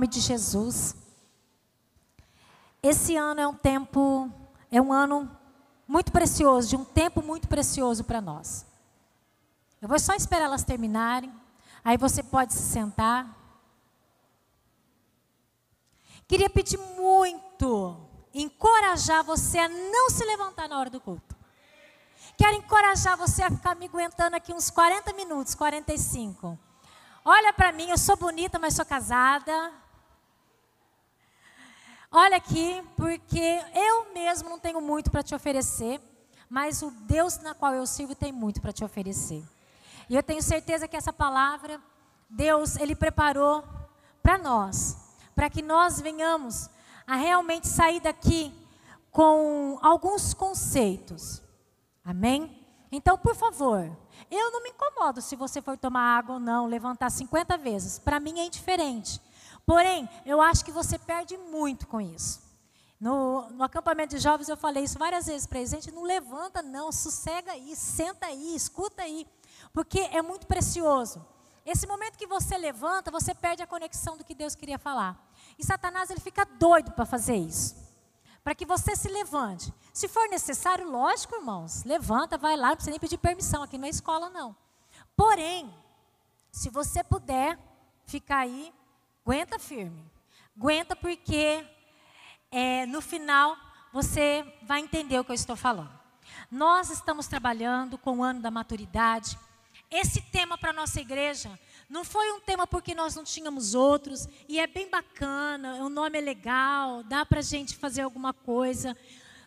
nome de Jesus. Esse ano é um tempo, é um ano muito precioso, de um tempo muito precioso para nós. Eu vou só esperar elas terminarem, aí você pode se sentar. Queria pedir muito, encorajar você a não se levantar na hora do culto. Quero encorajar você a ficar me aguentando aqui uns 40 minutos, 45. Olha para mim, eu sou bonita, mas sou casada. Olha aqui, porque eu mesmo não tenho muito para te oferecer, mas o Deus na qual eu sirvo tem muito para te oferecer. E eu tenho certeza que essa palavra, Deus, Ele preparou para nós, para que nós venhamos a realmente sair daqui com alguns conceitos. Amém? Então, por favor, eu não me incomodo se você for tomar água ou não, levantar 50 vezes. Para mim é indiferente. Porém, eu acho que você perde muito com isso. No, no acampamento de jovens eu falei isso várias vezes para eles. Gente, não levanta não, sossega aí, senta aí, escuta aí. Porque é muito precioso. Esse momento que você levanta, você perde a conexão do que Deus queria falar. E Satanás ele fica doido para fazer isso. Para que você se levante. Se for necessário, lógico, irmãos, levanta, vai lá, não precisa nem pedir permissão, aqui não é escola não. Porém, se você puder ficar aí, Aguenta firme. Aguenta porque é, no final você vai entender o que eu estou falando. Nós estamos trabalhando com o ano da maturidade. Esse tema para nossa igreja não foi um tema porque nós não tínhamos outros, e é bem bacana, o nome é legal, dá para a gente fazer alguma coisa.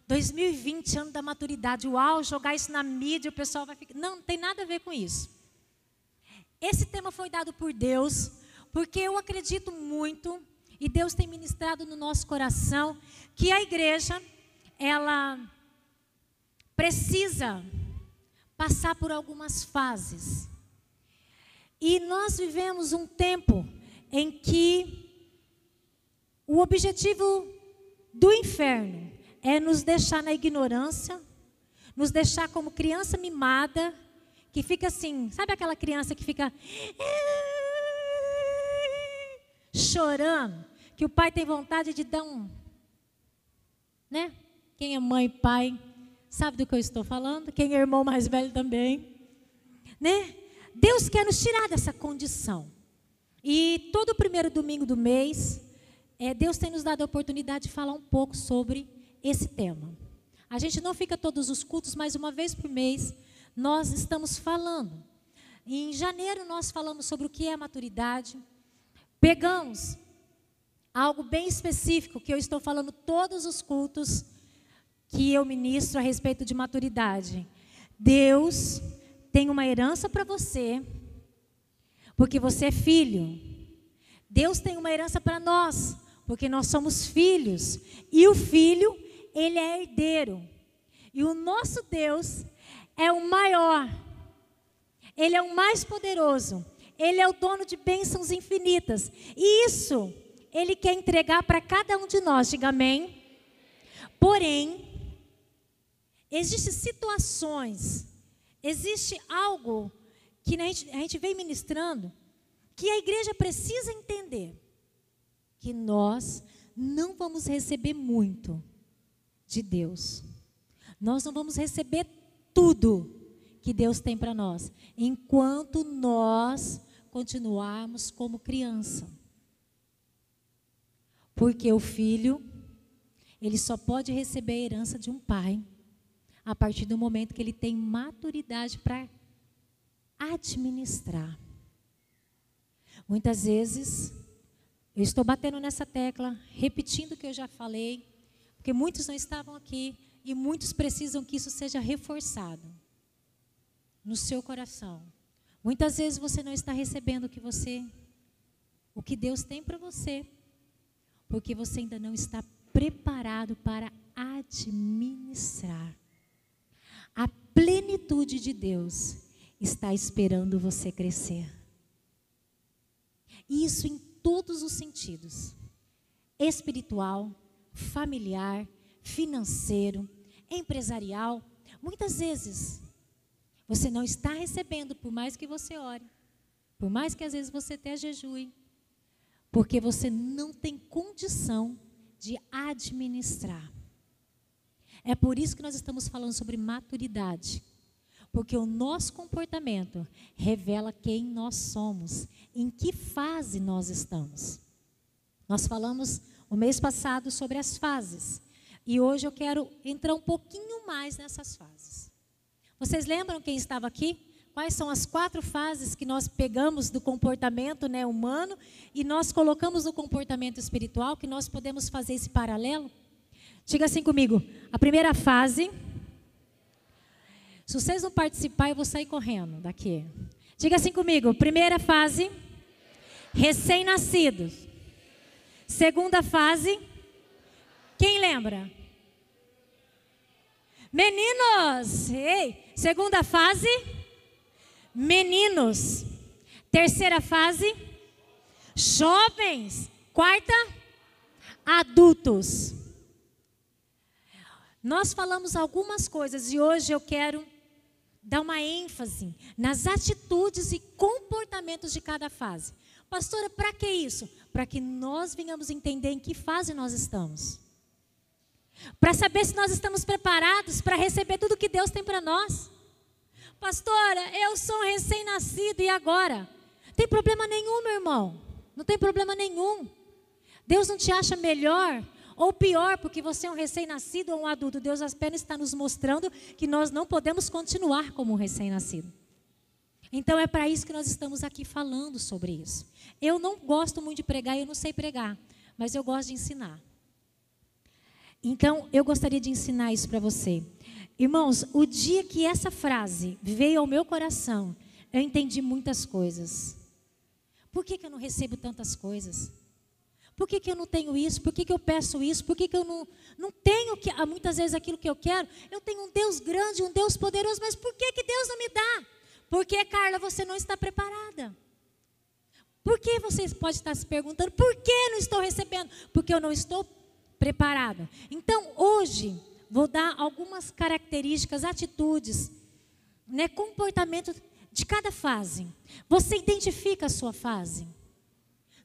2020, ano da maturidade, uau, jogar isso na mídia, o pessoal vai ficar. Não, não tem nada a ver com isso. Esse tema foi dado por Deus porque eu acredito muito, e Deus tem ministrado no nosso coração, que a igreja, ela precisa passar por algumas fases. E nós vivemos um tempo em que o objetivo do inferno é nos deixar na ignorância, nos deixar como criança mimada, que fica assim, sabe aquela criança que fica chorando, que o pai tem vontade de dar um. Né? Quem é mãe e pai sabe do que eu estou falando, quem é irmão mais velho também. Né? Deus quer nos tirar dessa condição. E todo primeiro domingo do mês, é, Deus tem nos dado a oportunidade de falar um pouco sobre esse tema. A gente não fica todos os cultos, mas uma vez por mês nós estamos falando. Em janeiro nós falamos sobre o que é maturidade. Pegamos algo bem específico que eu estou falando todos os cultos que eu ministro a respeito de maturidade. Deus tem uma herança para você, porque você é filho. Deus tem uma herança para nós, porque nós somos filhos. E o filho, ele é herdeiro. E o nosso Deus é o maior. Ele é o mais poderoso. Ele é o dono de bênçãos infinitas. E isso ele quer entregar para cada um de nós. Diga amém. Porém, existem situações, existe algo que a gente, a gente vem ministrando, que a igreja precisa entender. Que nós não vamos receber muito de Deus. Nós não vamos receber tudo que Deus tem para nós, enquanto nós continuarmos como criança. Porque o filho, ele só pode receber a herança de um pai a partir do momento que ele tem maturidade para administrar. Muitas vezes, eu estou batendo nessa tecla, repetindo o que eu já falei, porque muitos não estavam aqui e muitos precisam que isso seja reforçado no seu coração. Muitas vezes você não está recebendo o que você o que Deus tem para você, porque você ainda não está preparado para administrar. A plenitude de Deus está esperando você crescer. Isso em todos os sentidos: espiritual, familiar, financeiro, empresarial. Muitas vezes você não está recebendo, por mais que você ore, por mais que às vezes você até jejue, Porque você não tem condição de administrar. É por isso que nós estamos falando sobre maturidade. Porque o nosso comportamento revela quem nós somos, em que fase nós estamos. Nós falamos o mês passado sobre as fases. E hoje eu quero entrar um pouquinho mais nessas fases. Vocês lembram quem estava aqui? Quais são as quatro fases que nós pegamos do comportamento né, humano e nós colocamos no comportamento espiritual, que nós podemos fazer esse paralelo? Diga assim comigo. A primeira fase. Se vocês não participarem, eu vou sair correndo daqui. Diga assim comigo. Primeira fase. Recém-nascidos. Segunda fase. Quem lembra? Meninos! Ei! Segunda fase. Meninos. Terceira fase. Jovens. Quarta. Adultos. Nós falamos algumas coisas e hoje eu quero dar uma ênfase nas atitudes e comportamentos de cada fase. Pastora, para que isso? Para que nós venhamos entender em que fase nós estamos. Para saber se nós estamos preparados para receber tudo que Deus tem para nós. Pastora, eu sou um recém-nascido e agora? Tem problema nenhum, meu irmão. Não tem problema nenhum. Deus não te acha melhor ou pior, porque você é um recém-nascido ou um adulto. Deus apenas está nos mostrando que nós não podemos continuar como um recém-nascido. Então é para isso que nós estamos aqui falando sobre isso. Eu não gosto muito de pregar, eu não sei pregar, mas eu gosto de ensinar. Então eu gostaria de ensinar isso para você. Irmãos, o dia que essa frase veio ao meu coração, eu entendi muitas coisas. Por que, que eu não recebo tantas coisas? Por que, que eu não tenho isso? Por que, que eu peço isso? Por que, que eu não, não tenho que, ah, muitas vezes aquilo que eu quero? Eu tenho um Deus grande, um Deus poderoso, mas por que, que Deus não me dá? Porque, Carla, você não está preparada. Por que você pode estar se perguntando, por que não estou recebendo? Porque eu não estou preparada. Então, hoje, vou dar algumas características, atitudes, né, comportamento de cada fase. Você identifica a sua fase?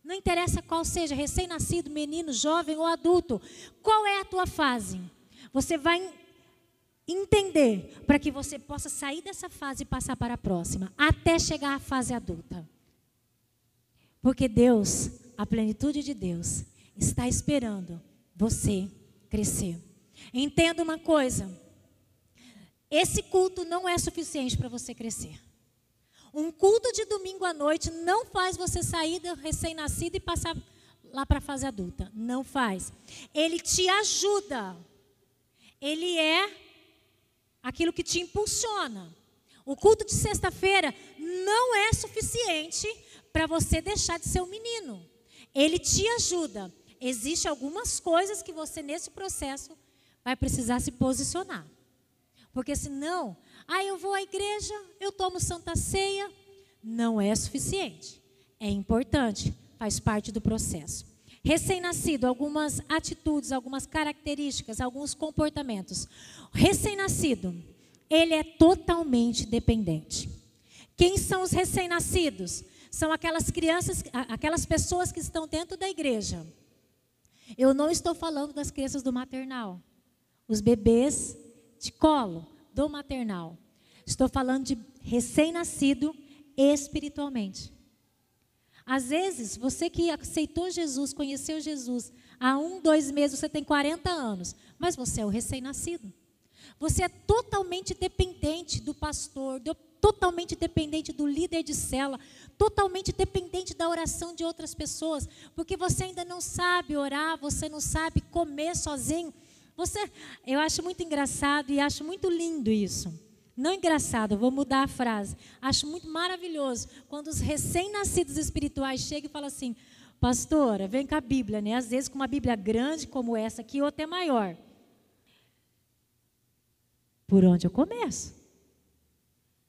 Não interessa qual seja, recém-nascido, menino, jovem ou adulto. Qual é a tua fase? Você vai entender para que você possa sair dessa fase e passar para a próxima, até chegar à fase adulta. Porque Deus, a plenitude de Deus, está esperando você crescer. Entenda uma coisa: esse culto não é suficiente para você crescer. Um culto de domingo à noite não faz você sair do recém-nascido e passar lá para a fase adulta. Não faz. Ele te ajuda. Ele é aquilo que te impulsiona. O culto de sexta-feira não é suficiente para você deixar de ser um menino. Ele te ajuda. Existem algumas coisas que você, nesse processo, vai precisar se posicionar. Porque senão ah, eu vou à igreja, eu tomo santa ceia. Não é suficiente. É importante, faz parte do processo. Recém-nascido, algumas atitudes, algumas características, alguns comportamentos. Recém-nascido, ele é totalmente dependente. Quem são os recém-nascidos? São aquelas crianças, aquelas pessoas que estão dentro da igreja. Eu não estou falando das crianças do maternal, os bebês de colo do maternal. Estou falando de recém-nascido espiritualmente. Às vezes, você que aceitou Jesus, conheceu Jesus, há um, dois meses você tem 40 anos, mas você é o recém-nascido. Você é totalmente dependente do pastor, totalmente dependente do líder de cela, totalmente dependente da oração de outras pessoas, porque você ainda não sabe orar, você não sabe comer sozinho, você, eu acho muito engraçado e acho muito lindo isso. Não engraçado, vou mudar a frase. Acho muito maravilhoso quando os recém-nascidos espirituais chegam e falam assim: Pastora, vem com a Bíblia, né? Às vezes com uma Bíblia grande como essa aqui ou até maior. Por onde eu começo?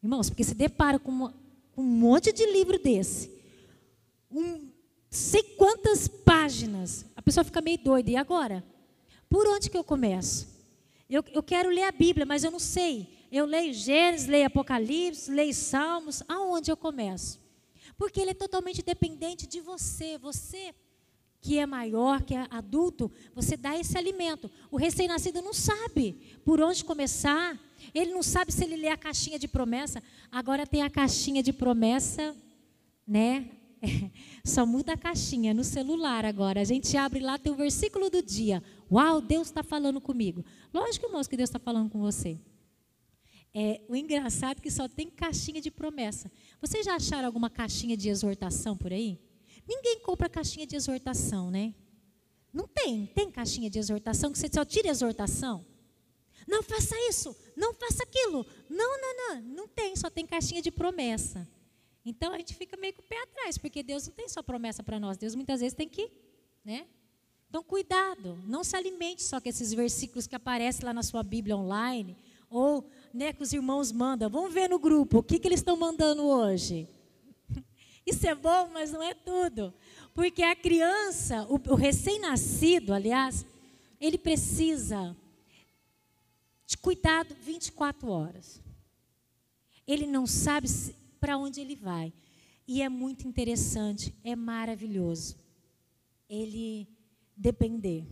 Irmãos, porque se depara com, uma, um monte de livro desse, um sei quantas páginas, a pessoa fica meio doida. E agora? Por onde que eu começo? Eu, eu quero ler a Bíblia, mas eu não sei. Eu leio Gênesis, leio Apocalipse, leio Salmos. Aonde eu começo? Porque ele é totalmente dependente de você. Você que é maior, que é adulto, você dá esse alimento. O recém-nascido não sabe por onde começar, ele não sabe se ele lê a caixinha de promessa. Agora tem a caixinha de promessa, né? Só muda a caixinha no celular agora. A gente abre lá, tem o versículo do dia. Uau, Deus está falando comigo. Lógico, irmãos, que Deus está falando com você. É, o engraçado é que só tem caixinha de promessa. Vocês já acharam alguma caixinha de exortação por aí? Ninguém compra caixinha de exortação, né? Não tem. Tem caixinha de exortação que você só tira exortação? Não faça isso, não faça aquilo. Não, não, não. Não tem, só tem caixinha de promessa. Então a gente fica meio com o pé atrás, porque Deus não tem só promessa para nós. Deus muitas vezes tem que, né? Então cuidado, não se alimente só com esses versículos que aparecem lá na sua Bíblia online, ou né, que os irmãos mandam. Vamos ver no grupo o que, que eles estão mandando hoje. Isso é bom, mas não é tudo. Porque a criança, o, o recém-nascido, aliás, ele precisa de cuidado 24 horas. Ele não sabe para onde ele vai. E é muito interessante, é maravilhoso. Ele depender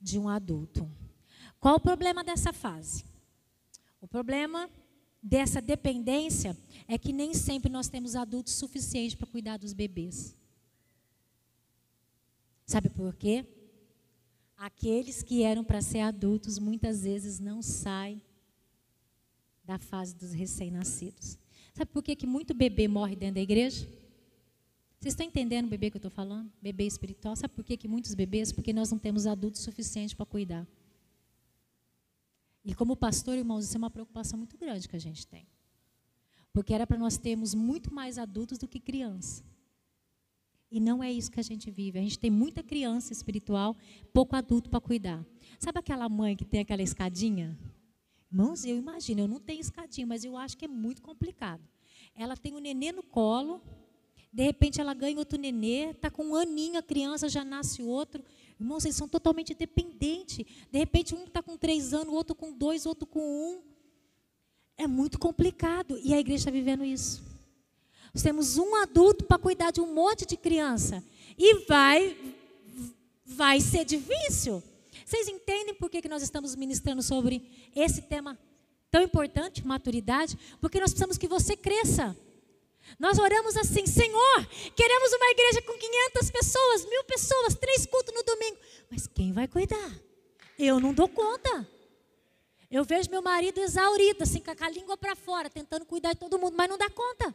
de um adulto. Qual o problema dessa fase? O problema dessa dependência é que nem sempre nós temos adultos suficientes para cuidar dos bebês. Sabe por quê? Aqueles que eram para ser adultos muitas vezes não saem da fase dos recém-nascidos. Sabe por quê que muito bebê morre dentro da igreja? Vocês estão entendendo o bebê que eu estou falando? Bebê espiritual. Sabe por quê que muitos bebês? Porque nós não temos adultos suficientes para cuidar. E como pastor, irmãos, isso é uma preocupação muito grande que a gente tem. Porque era para nós termos muito mais adultos do que criança. E não é isso que a gente vive. A gente tem muita criança espiritual, pouco adulto para cuidar. Sabe aquela mãe que tem aquela escadinha? Irmãos, eu imagino, eu não tenho escadinha, mas eu acho que é muito complicado. Ela tem o um nenê no colo, de repente ela ganha outro nenê, está com um aninho, a criança já nasce outro. Irmãos, eles são totalmente dependentes. De repente, um está com três anos, outro com dois, outro com um. É muito complicado. E a igreja está vivendo isso. Nós temos um adulto para cuidar de um monte de criança. E vai, vai ser difícil. Vocês entendem por que, que nós estamos ministrando sobre esse tema tão importante, maturidade? Porque nós precisamos que você cresça. Nós oramos assim, Senhor, queremos uma igreja com 500 pessoas, mil pessoas, três cultos no domingo. Mas quem vai cuidar? Eu não dou conta. Eu vejo meu marido exaurido, assim, com a língua para fora, tentando cuidar de todo mundo, mas não dá conta.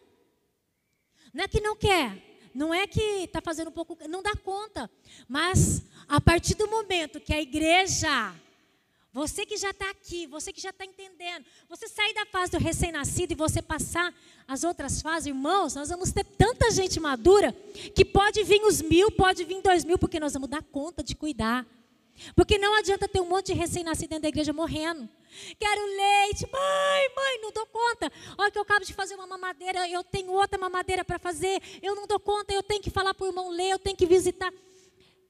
Não é que não quer, não é que está fazendo um pouco, não dá conta. Mas a partir do momento que a igreja você que já está aqui, você que já está entendendo, você sair da fase do recém-nascido e você passar as outras fases, irmãos, nós vamos ter tanta gente madura que pode vir os mil, pode vir dois mil, porque nós vamos dar conta de cuidar. Porque não adianta ter um monte de recém-nascido dentro da igreja morrendo. Quero leite, mãe, mãe, não dou conta. Olha que eu acabo de fazer uma mamadeira, eu tenho outra mamadeira para fazer, eu não dou conta, eu tenho que falar para o irmão ler, eu tenho que visitar.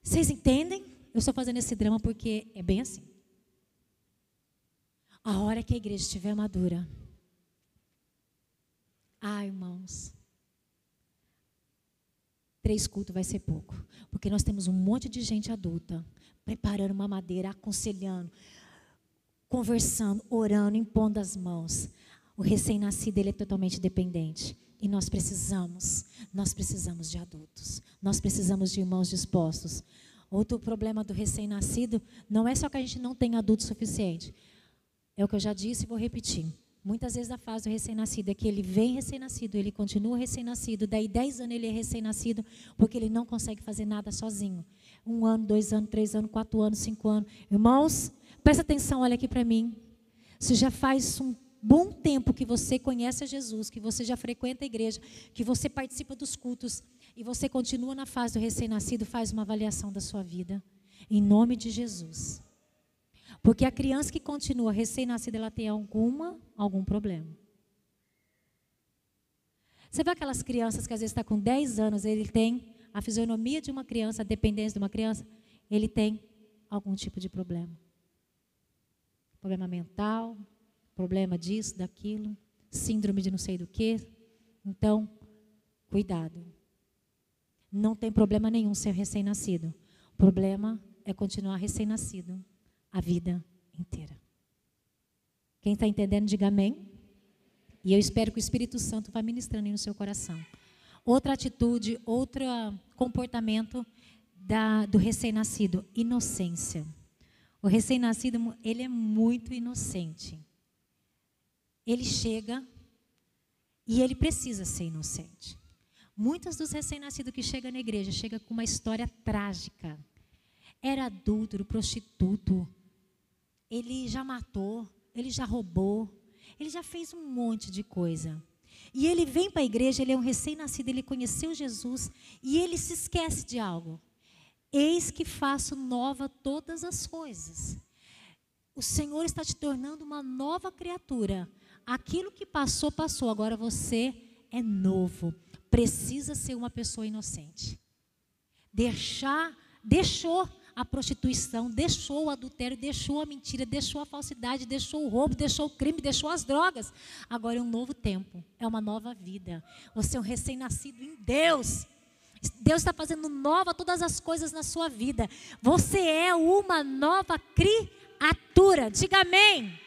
Vocês entendem? Eu estou fazendo esse drama porque é bem assim. A hora que a igreja estiver madura. Ah, irmãos. Três cultos vai ser pouco. Porque nós temos um monte de gente adulta preparando uma madeira, aconselhando, conversando, orando, impondo as mãos. O recém-nascido ele é totalmente dependente. E nós precisamos, nós precisamos de adultos. Nós precisamos de irmãos dispostos. Outro problema do recém-nascido não é só que a gente não tem adulto suficiente. É o que eu já disse e vou repetir. Muitas vezes a fase do recém-nascido é que ele vem recém-nascido, ele continua recém-nascido, daí 10 anos ele é recém-nascido, porque ele não consegue fazer nada sozinho. Um ano, dois anos, três anos, quatro anos, cinco anos. Irmãos, presta atenção, olha aqui para mim. Se já faz um bom tempo que você conhece a Jesus, que você já frequenta a igreja, que você participa dos cultos e você continua na fase do recém-nascido, faz uma avaliação da sua vida. Em nome de Jesus. Porque a criança que continua recém-nascida, ela tem alguma, algum problema. Você vê aquelas crianças que às vezes está com 10 anos, ele tem a fisionomia de uma criança, a dependência de uma criança, ele tem algum tipo de problema. Problema mental, problema disso, daquilo, síndrome de não sei do que. Então, cuidado. não tem problema nenhum ser recém-nascido. O problema é continuar recém-nascido a vida inteira. Quem está entendendo, diga amém. E eu espero que o Espírito Santo vá ministrando aí no seu coração. Outra atitude, outro comportamento da, do recém-nascido, inocência. O recém-nascido, ele é muito inocente. Ele chega e ele precisa ser inocente. Muitos dos recém-nascidos que chegam na igreja chegam com uma história trágica. Era adúltero, prostituto. Ele já matou, ele já roubou, ele já fez um monte de coisa. E ele vem para a igreja, ele é um recém-nascido, ele conheceu Jesus e ele se esquece de algo. Eis que faço nova todas as coisas. O Senhor está te tornando uma nova criatura. Aquilo que passou, passou. Agora você é novo. Precisa ser uma pessoa inocente. Deixar, deixou a prostituição, deixou o adultério, deixou a mentira, deixou a falsidade, deixou o roubo, deixou o crime, deixou as drogas. Agora é um novo tempo, é uma nova vida. Você é um recém-nascido em Deus. Deus está fazendo nova todas as coisas na sua vida. Você é uma nova criatura. Diga amém.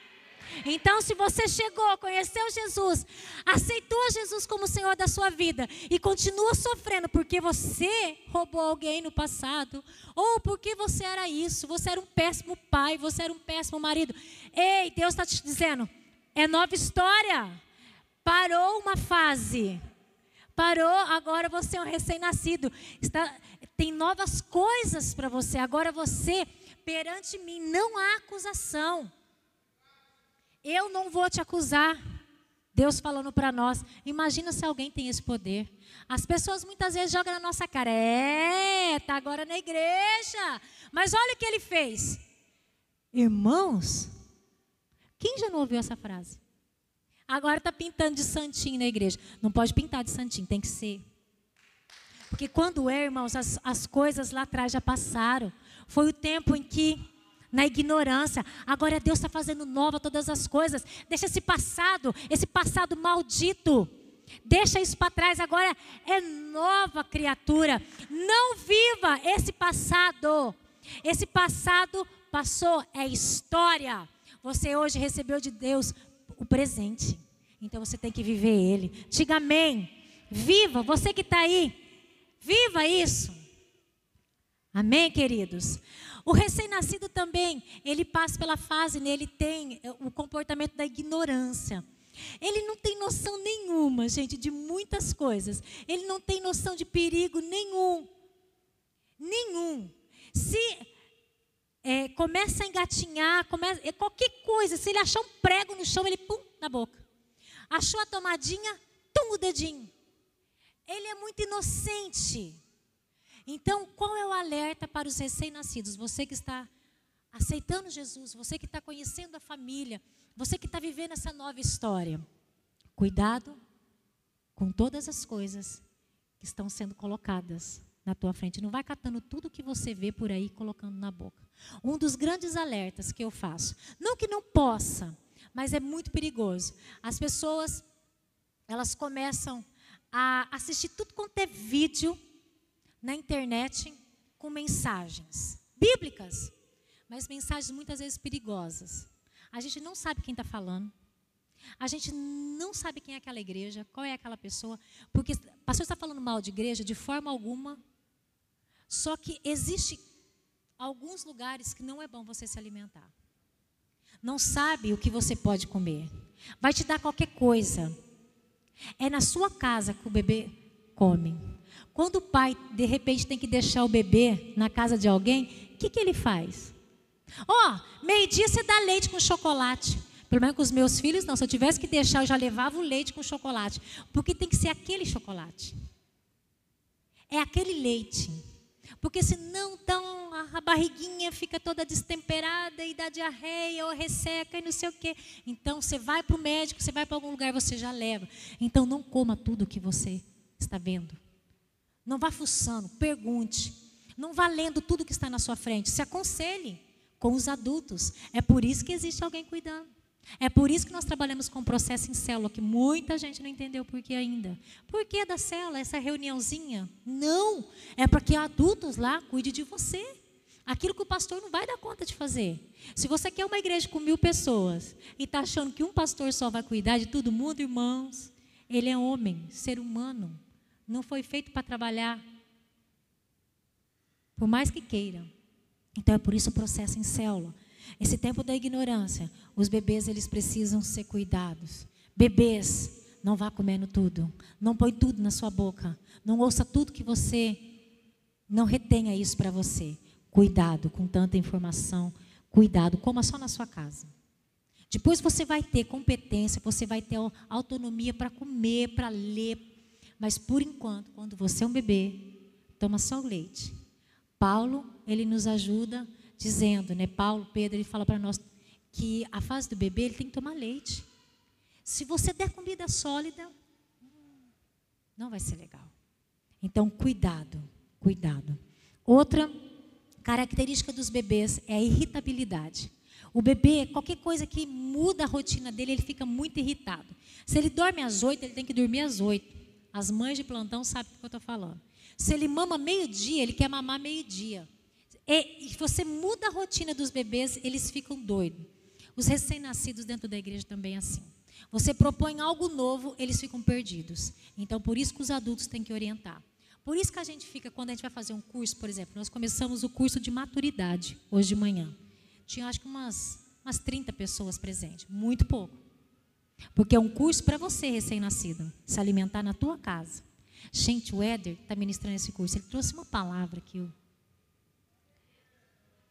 Então, se você chegou, conheceu Jesus, aceitou Jesus como Senhor da sua vida e continua sofrendo porque você roubou alguém no passado, ou porque você era isso, você era um péssimo pai, você era um péssimo marido. Ei, Deus está te dizendo, é nova história. Parou uma fase. Parou, agora você é um recém-nascido. Tem novas coisas para você. Agora você, perante mim, não há acusação. Eu não vou te acusar. Deus falando para nós. Imagina se alguém tem esse poder. As pessoas muitas vezes jogam na nossa cara. É, tá agora na igreja. Mas olha o que ele fez. Irmãos, quem já não ouviu essa frase? Agora está pintando de santinho na igreja. Não pode pintar de santinho, tem que ser. Porque quando é, irmãos, as, as coisas lá atrás já passaram. Foi o tempo em que, na ignorância, agora Deus está fazendo nova todas as coisas. Deixa esse passado, esse passado maldito. Deixa isso para trás, agora é nova criatura. Não viva esse passado. Esse passado passou, é história. Você hoje recebeu de Deus o presente. Então você tem que viver ele. Diga amém. Viva, você que está aí. Viva isso. Amém, queridos? O recém-nascido também, ele passa pela fase, né? ele tem eh, o comportamento da ignorância. Ele não tem noção nenhuma, gente, de muitas coisas. Ele não tem noção de perigo nenhum. Nenhum. Se é, começa a engatinhar, começa, é, qualquer coisa, se ele achar um prego no chão, ele pum na boca. Achou a tomadinha, tum o dedinho. Ele é muito inocente. Então, qual é o alerta para os recém-nascidos? Você que está aceitando Jesus, você que está conhecendo a família, você que está vivendo essa nova história. Cuidado com todas as coisas que estão sendo colocadas na tua frente. Não vai catando tudo que você vê por aí colocando na boca. Um dos grandes alertas que eu faço, não que não possa, mas é muito perigoso. As pessoas, elas começam a assistir tudo quanto é vídeo na internet com mensagens bíblicas, mas mensagens muitas vezes perigosas. A gente não sabe quem está falando. A gente não sabe quem é aquela igreja, qual é aquela pessoa, porque o pastor está falando mal de igreja de forma alguma só que existe alguns lugares que não é bom você se alimentar. Não sabe o que você pode comer. Vai te dar qualquer coisa. É na sua casa que o bebê come. Quando o pai, de repente, tem que deixar o bebê na casa de alguém, o que, que ele faz? Ó, oh, meio-dia você dá leite com chocolate. Pelo menos com os meus filhos, não. Se eu tivesse que deixar, eu já levava o leite com chocolate. Porque tem que ser aquele chocolate. É aquele leite. Porque senão então, a barriguinha fica toda destemperada e dá diarreia ou resseca e não sei o quê. Então você vai para o médico, você vai para algum lugar, você já leva. Então não coma tudo que você está vendo. Não vá fuçando, pergunte. Não vá lendo tudo que está na sua frente. Se aconselhe com os adultos. É por isso que existe alguém cuidando. É por isso que nós trabalhamos com o processo em célula, que muita gente não entendeu por que ainda. Por que da célula, essa reuniãozinha? Não, é para que adultos lá cuidem de você. Aquilo que o pastor não vai dar conta de fazer. Se você quer uma igreja com mil pessoas e está achando que um pastor só vai cuidar de todo mundo, irmãos, ele é homem, ser humano. Não foi feito para trabalhar. Por mais que queira. Então é por isso o processo em célula. Esse tempo da ignorância, os bebês eles precisam ser cuidados. Bebês, não vá comendo tudo. Não põe tudo na sua boca. Não ouça tudo que você não retenha isso para você. Cuidado com tanta informação. Cuidado, coma só na sua casa. Depois você vai ter competência, você vai ter autonomia para comer, para ler. Mas por enquanto, quando você é um bebê, toma só o leite. Paulo, ele nos ajuda dizendo, né? Paulo, Pedro, ele fala para nós que a fase do bebê ele tem que tomar leite. Se você der comida sólida, não vai ser legal. Então, cuidado, cuidado. Outra característica dos bebês é a irritabilidade. O bebê, qualquer coisa que muda a rotina dele, ele fica muito irritado. Se ele dorme às oito, ele tem que dormir às oito. As mães de plantão sabem o que eu estou falando. Se ele mama meio-dia, ele quer mamar meio-dia. E você muda a rotina dos bebês, eles ficam doidos. Os recém-nascidos dentro da igreja também é assim. Você propõe algo novo, eles ficam perdidos. Então, por isso que os adultos têm que orientar. Por isso que a gente fica, quando a gente vai fazer um curso, por exemplo, nós começamos o curso de maturidade hoje de manhã. Tinha acho que umas, umas 30 pessoas presentes, muito pouco. Porque é um curso para você, recém-nascido, se alimentar na tua casa. Gente, o Éder está ministrando esse curso. Ele trouxe uma palavra que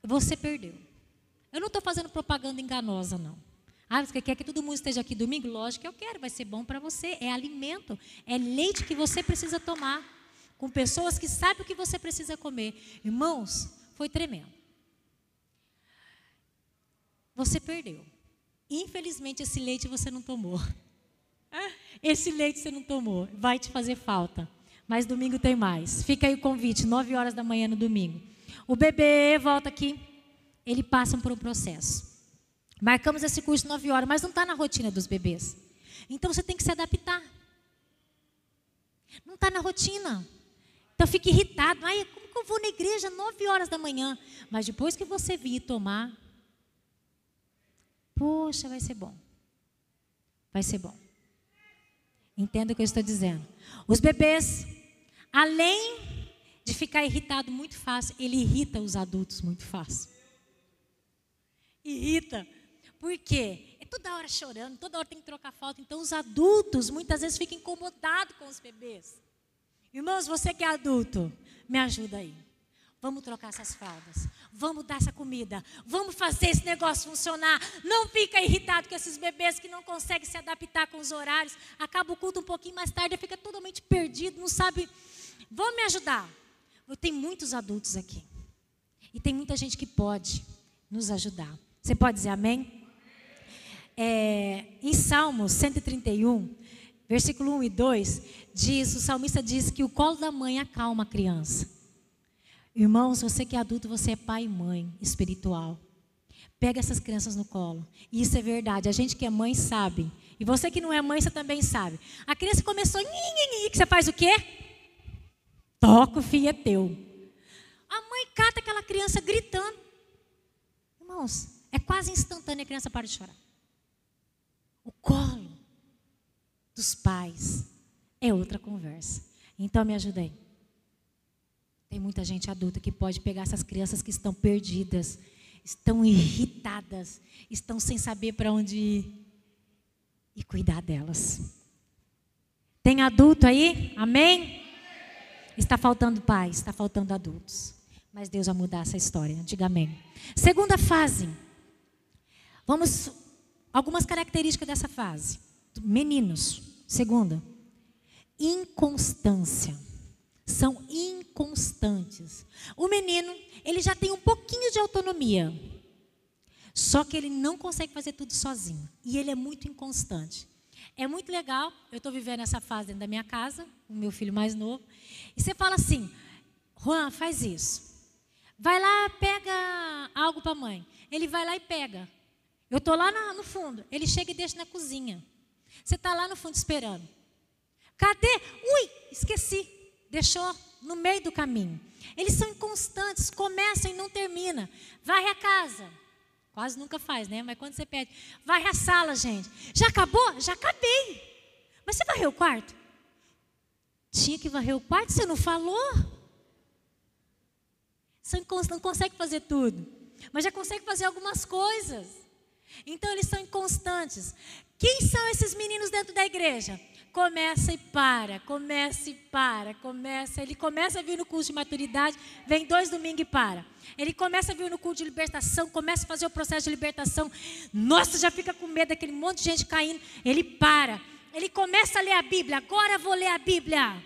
você perdeu. Eu não estou fazendo propaganda enganosa, não. Ah, você quer que todo mundo esteja aqui domingo? Lógico que eu quero, vai ser bom para você. É alimento, é leite que você precisa tomar. Com pessoas que sabem o que você precisa comer. Irmãos, foi tremendo. Você perdeu. Infelizmente, esse leite você não tomou. Esse leite você não tomou. Vai te fazer falta. Mas domingo tem mais. Fica aí o convite, 9 horas da manhã no domingo. O bebê volta aqui, ele passa por um processo. Marcamos esse curso 9 horas, mas não está na rotina dos bebês. Então você tem que se adaptar. Não está na rotina. Então fica irritado. Ai, como que eu vou na igreja 9 horas da manhã? Mas depois que você vir tomar, poxa, vai ser bom. Vai ser bom. Entenda o que eu estou dizendo. Os bebês, além de ficar irritado muito fácil. Ele irrita os adultos muito fácil. Irrita. Por quê? É toda hora chorando, toda hora tem que trocar falta. Então, os adultos muitas vezes ficam incomodados com os bebês. Irmãos, você que é adulto, me ajuda aí. Vamos trocar essas fraldas. Vamos dar essa comida. Vamos fazer esse negócio funcionar. Não fica irritado com esses bebês que não conseguem se adaptar com os horários. Acaba o culto um pouquinho mais tarde, fica totalmente perdido, não sabe. Vamos me ajudar. Tem muitos adultos aqui. E tem muita gente que pode nos ajudar. Você pode dizer amém? É, em Salmos 131, versículo 1 e 2, diz, o salmista diz que o colo da mãe acalma a criança. Irmãos, você que é adulto, você é pai e mãe espiritual. Pega essas crianças no colo. E isso é verdade. A gente que é mãe sabe. E você que não é mãe, você também sabe. A criança começou, que você faz o quê? Toca o filho é teu. A mãe cata aquela criança gritando. Irmãos, é quase instantâneo a criança para de chorar. O colo dos pais é outra conversa. Então me ajuda aí. Tem muita gente adulta que pode pegar essas crianças que estão perdidas, estão irritadas, estão sem saber para onde ir e cuidar delas. Tem adulto aí? Amém? Está faltando pais, está faltando adultos. Mas Deus vai mudar essa história. Diga amém. Segunda fase. Vamos. Algumas características dessa fase. Meninos. Segunda. Inconstância. São inconstantes. O menino, ele já tem um pouquinho de autonomia. Só que ele não consegue fazer tudo sozinho. E ele é muito inconstante. É muito legal, eu estou vivendo essa fase dentro da minha casa, o meu filho mais novo, e você fala assim, Juan, faz isso. Vai lá, pega algo para a mãe. Ele vai lá e pega. Eu estou lá no, no fundo. Ele chega e deixa na cozinha. Você está lá no fundo esperando. Cadê? Ui, esqueci. Deixou no meio do caminho. Eles são inconstantes, começam e não termina. Varre a casa. Quase nunca faz, né? Mas quando você pede, varre a sala, gente. Já acabou? Já acabei. Mas você varreu o quarto? Tinha que varrer o quarto, você não falou? Você não consegue fazer tudo, mas já consegue fazer algumas coisas. Então eles são inconstantes. Quem são esses meninos dentro da igreja? Começa e para, começa e para, começa. Ele começa a vir no curso de maturidade, vem dois domingos e para. Ele começa a vir no culto de libertação, começa a fazer o processo de libertação. Nossa, já fica com medo daquele monte de gente caindo. Ele para. Ele começa a ler a Bíblia. Agora vou ler a Bíblia.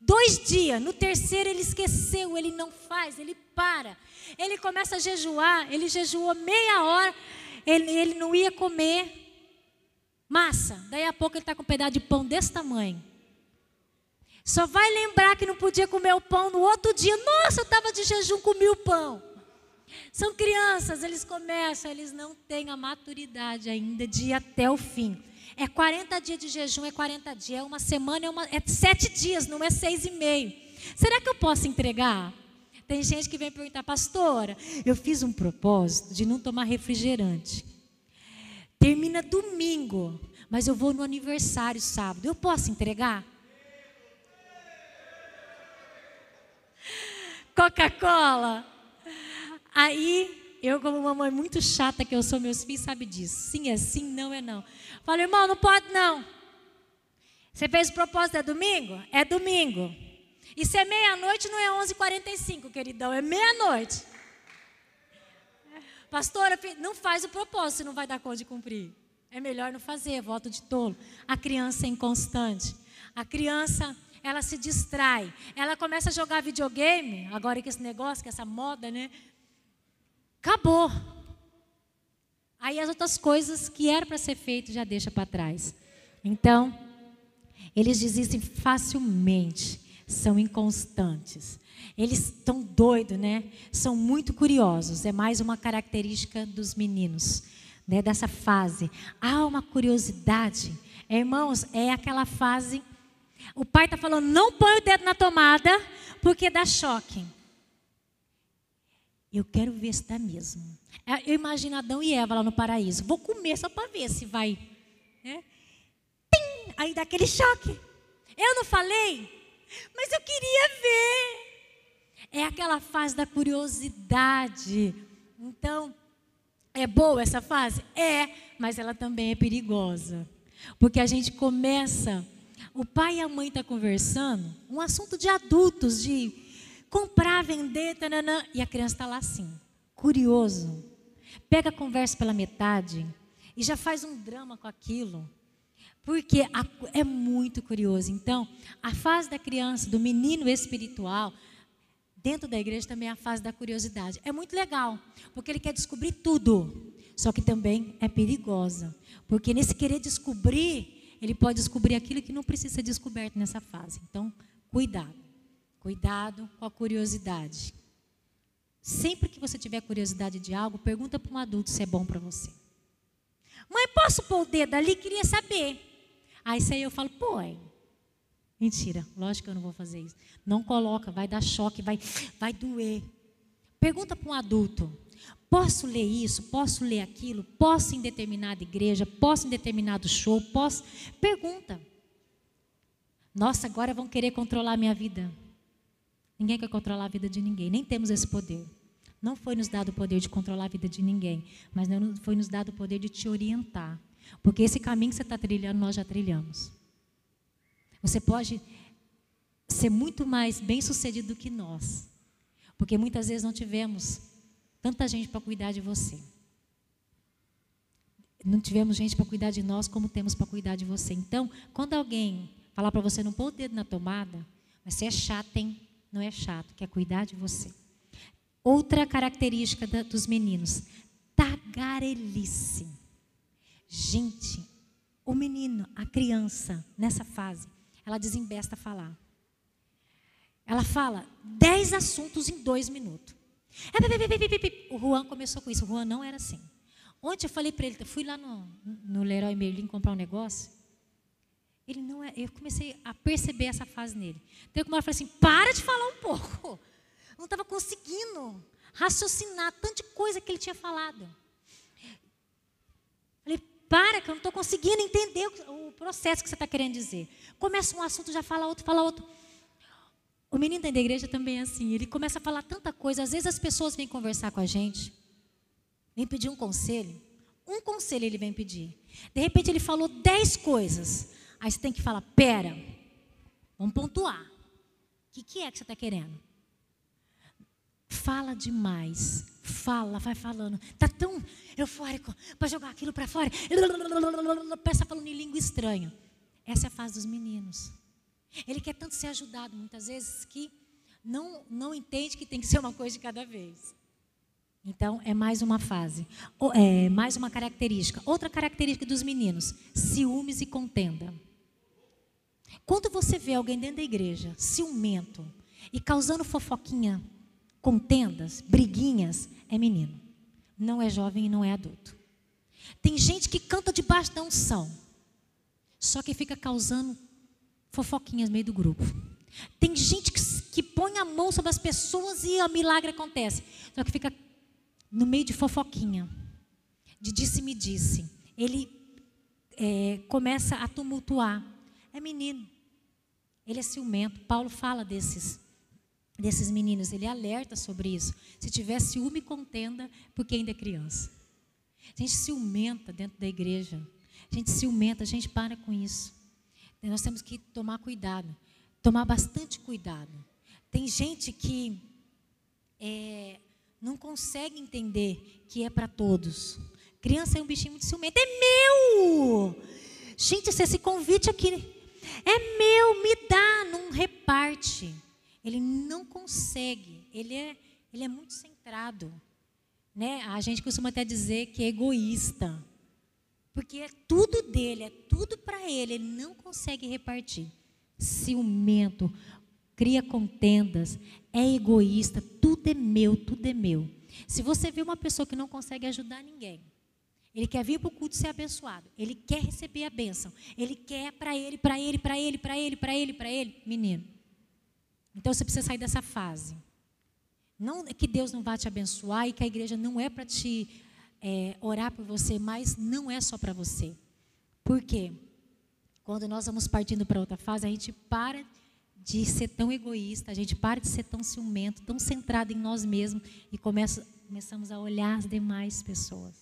Dois dias, no terceiro ele esqueceu, ele não faz, ele para. Ele começa a jejuar, ele jejuou meia hora, ele, ele não ia comer massa. Daí a pouco ele está com um pedaço de pão desse tamanho. Só vai lembrar que não podia comer o pão no outro dia. Nossa, eu estava de jejum, comi o pão. São crianças, eles começam, eles não têm a maturidade ainda de ir até o fim. É 40 dias de jejum, é 40 dias. É uma semana, é, uma, é sete dias, não é seis e meio. Será que eu posso entregar? Tem gente que vem perguntar, pastora, eu fiz um propósito de não tomar refrigerante. Termina domingo, mas eu vou no aniversário sábado. Eu posso entregar? Coca-Cola. Aí, eu, como uma mãe muito chata que eu sou, meus filhos sabem disso. Sim é sim, não é não. Falo, irmão, não pode não. Você fez o propósito, é domingo? É domingo. E se é meia-noite, não é 11h45, queridão, é meia-noite. Pastora, não faz o propósito, não vai dar conta de cumprir. É melhor não fazer, voto de tolo. A criança é inconstante. A criança, ela se distrai. Ela começa a jogar videogame, agora que esse negócio, que essa moda, né? Acabou. Aí as outras coisas que eram para ser feito já deixa para trás. Então, eles desistem facilmente são inconstantes. Eles estão doidos, né? São muito curiosos. É mais uma característica dos meninos, né? Dessa fase. Há uma curiosidade. Irmãos, é aquela fase. O pai está falando: não põe o dedo na tomada, porque dá choque. Eu quero ver se dá mesmo. É, eu imagino Adão e Eva lá no paraíso. Vou comer só para ver se vai. Né? Aí dá aquele choque. Eu não falei? Mas eu queria ver. É aquela fase da curiosidade. Então, é boa essa fase? É, mas ela também é perigosa. Porque a gente começa, o pai e a mãe estão tá conversando, um assunto de adultos, de comprar, vender, tananã, e a criança está lá assim, curioso. Pega a conversa pela metade e já faz um drama com aquilo. Porque é muito curioso. Então, a fase da criança, do menino espiritual, dentro da igreja também é a fase da curiosidade. É muito legal, porque ele quer descobrir tudo. Só que também é perigosa. Porque nesse querer descobrir, ele pode descobrir aquilo que não precisa ser descoberto nessa fase. Então, cuidado. Cuidado com a curiosidade. Sempre que você tiver curiosidade de algo, pergunta para um adulto se é bom para você. Mãe, posso pôr o dedo ali? Queria saber. Aí isso aí eu falo, pô, é. Mentira, lógico que eu não vou fazer isso. Não coloca, vai dar choque, vai, vai doer. Pergunta para um adulto: posso ler isso? Posso ler aquilo? Posso em determinada igreja? Posso em determinado show? Posso? Pergunta. Nossa, agora vão querer controlar a minha vida. Ninguém quer controlar a vida de ninguém, nem temos esse poder. Não foi nos dado o poder de controlar a vida de ninguém, mas foi nos dado o poder de te orientar. Porque esse caminho que você está trilhando, nós já trilhamos. Você pode ser muito mais bem sucedido do que nós. Porque muitas vezes não tivemos tanta gente para cuidar de você. Não tivemos gente para cuidar de nós como temos para cuidar de você. Então, quando alguém falar para você não pôr o dedo na tomada, mas você é chato, hein? Não é chato, quer cuidar de você. Outra característica da, dos meninos, tagarelice. Gente, o menino, a criança, nessa fase, ela desembesta a falar. Ela fala dez assuntos em dois minutos. O Juan começou com isso. O Juan não era assim. Ontem eu falei para ele, fui lá no, no Leroy Merlin comprar um negócio. Ele não é, eu comecei a perceber essa fase nele. Então eu falei assim, para de falar um pouco. Eu não estava conseguindo raciocinar tanta coisa que ele tinha falado. Para, que eu não estou conseguindo entender o processo que você está querendo dizer. Começa um assunto, já fala outro, fala outro. O menino da igreja também é assim, ele começa a falar tanta coisa. Às vezes as pessoas vêm conversar com a gente, vêm pedir um conselho. Um conselho ele vem pedir. De repente ele falou dez coisas. Aí você tem que falar: pera, vamos pontuar. O que, que é que você está querendo? Fala demais. Fala, vai falando. Está tão eufórico para jogar aquilo para fora. Peça falando em língua estranha. Essa é a fase dos meninos. Ele quer tanto ser ajudado, muitas vezes, que não, não entende que tem que ser uma coisa de cada vez. Então, é mais uma fase. É mais uma característica. Outra característica dos meninos: ciúmes e contenda. Quando você vê alguém dentro da igreja ciumento e causando fofoquinha, contendas, briguinhas, é menino. Não é jovem e não é adulto. Tem gente que canta debaixo da unção, só que fica causando fofoquinhas no meio do grupo. Tem gente que, que põe a mão sobre as pessoas e o milagre acontece, só que fica no meio de fofoquinha, de disse-me disse. Ele é, começa a tumultuar. É menino. Ele é ciumento. Paulo fala desses, desses meninos, ele alerta sobre isso. Se tiver ciúme, contenda, porque ainda é criança. A gente ciumenta dentro da igreja. A gente ciumenta, a gente para com isso. Nós temos que tomar cuidado, tomar bastante cuidado. Tem gente que é, não consegue entender que é para todos. Criança é um bichinho muito ciumento. É meu! Gente, se esse convite aqui é meu, me dá, não reparte. Ele não consegue. Ele é, ele é muito centrado. Né? A gente costuma até dizer que é egoísta. Porque é tudo dele, é tudo para ele. Ele não consegue repartir. Ciumento, cria contendas, é egoísta, tudo é meu, tudo é meu. Se você vê uma pessoa que não consegue ajudar ninguém, ele quer vir para o culto ser abençoado, ele quer receber a bênção, ele quer para ele, para ele, para ele, para ele, para ele, para ele, menino. Então você precisa sair dessa fase. Não é que Deus não vai te abençoar e que a igreja não é para te é, orar por você, mas não é só para você. Por quê? Quando nós vamos partindo para outra fase, a gente para de ser tão egoísta, a gente para de ser tão ciumento, tão centrado em nós mesmos e começa, começamos a olhar as demais pessoas.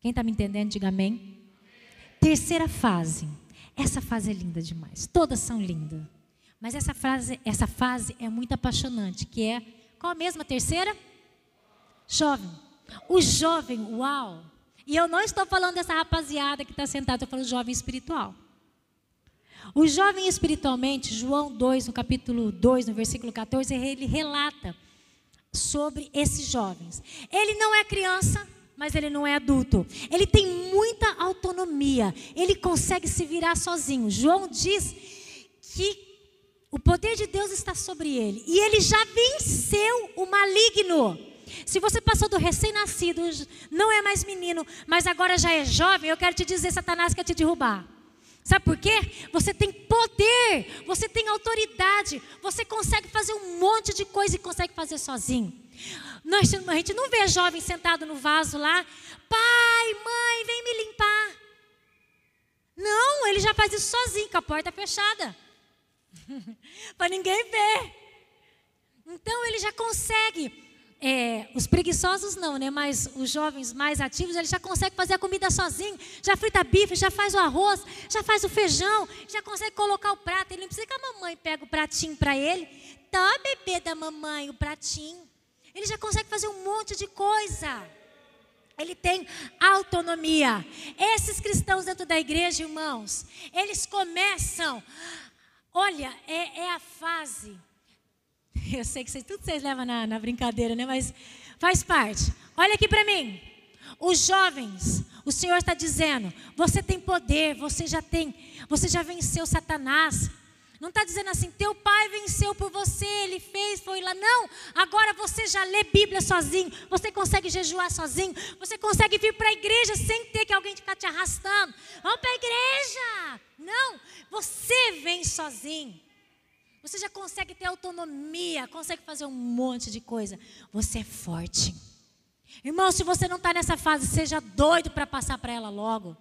Quem está me entendendo, diga amém. Terceira fase. Essa fase é linda demais. Todas são lindas. Mas essa, frase, essa fase é muito apaixonante, que é qual a mesma terceira? Jovem. O jovem, uau. E eu não estou falando dessa rapaziada que está sentada, estou falando jovem espiritual. O jovem espiritualmente, João 2, no capítulo 2, no versículo 14, ele relata sobre esses jovens. Ele não é criança, mas ele não é adulto. Ele tem muita autonomia. Ele consegue se virar sozinho. João diz que o poder de Deus está sobre ele. E ele já venceu o maligno. Se você passou do recém-nascido, não é mais menino, mas agora já é jovem, eu quero te dizer: Satanás quer te derrubar. Sabe por quê? Você tem poder, você tem autoridade, você consegue fazer um monte de coisa e consegue fazer sozinho. Nós, a gente não vê jovem sentado no vaso lá, pai, mãe, vem me limpar. Não, ele já faz isso sozinho, com a porta fechada. Para ninguém ver. Então ele já consegue. É, os preguiçosos não, né? Mas os jovens mais ativos, ele já consegue fazer a comida sozinho. Já frita bife, já faz o arroz, já faz o feijão, já consegue colocar o prato. Ele não precisa que a mamãe pegue o pratinho para ele. Tá, bebê da mamãe, o pratinho. Ele já consegue fazer um monte de coisa. Ele tem autonomia. Esses cristãos dentro da igreja, irmãos, eles começam. Olha, é, é a fase. Eu sei que vocês, tudo vocês levam na, na brincadeira, né? Mas faz parte. Olha aqui para mim. Os jovens, o Senhor está dizendo: você tem poder, você já tem, você já venceu Satanás. Não está dizendo assim, teu pai venceu por você, ele fez, foi lá. Não, agora você já lê Bíblia sozinho, você consegue jejuar sozinho, você consegue vir para a igreja sem ter que alguém ficar te arrastando. Vamos para a igreja. Não, você vem sozinho. Você já consegue ter autonomia, consegue fazer um monte de coisa. Você é forte. Irmão, se você não está nessa fase, seja doido para passar para ela logo.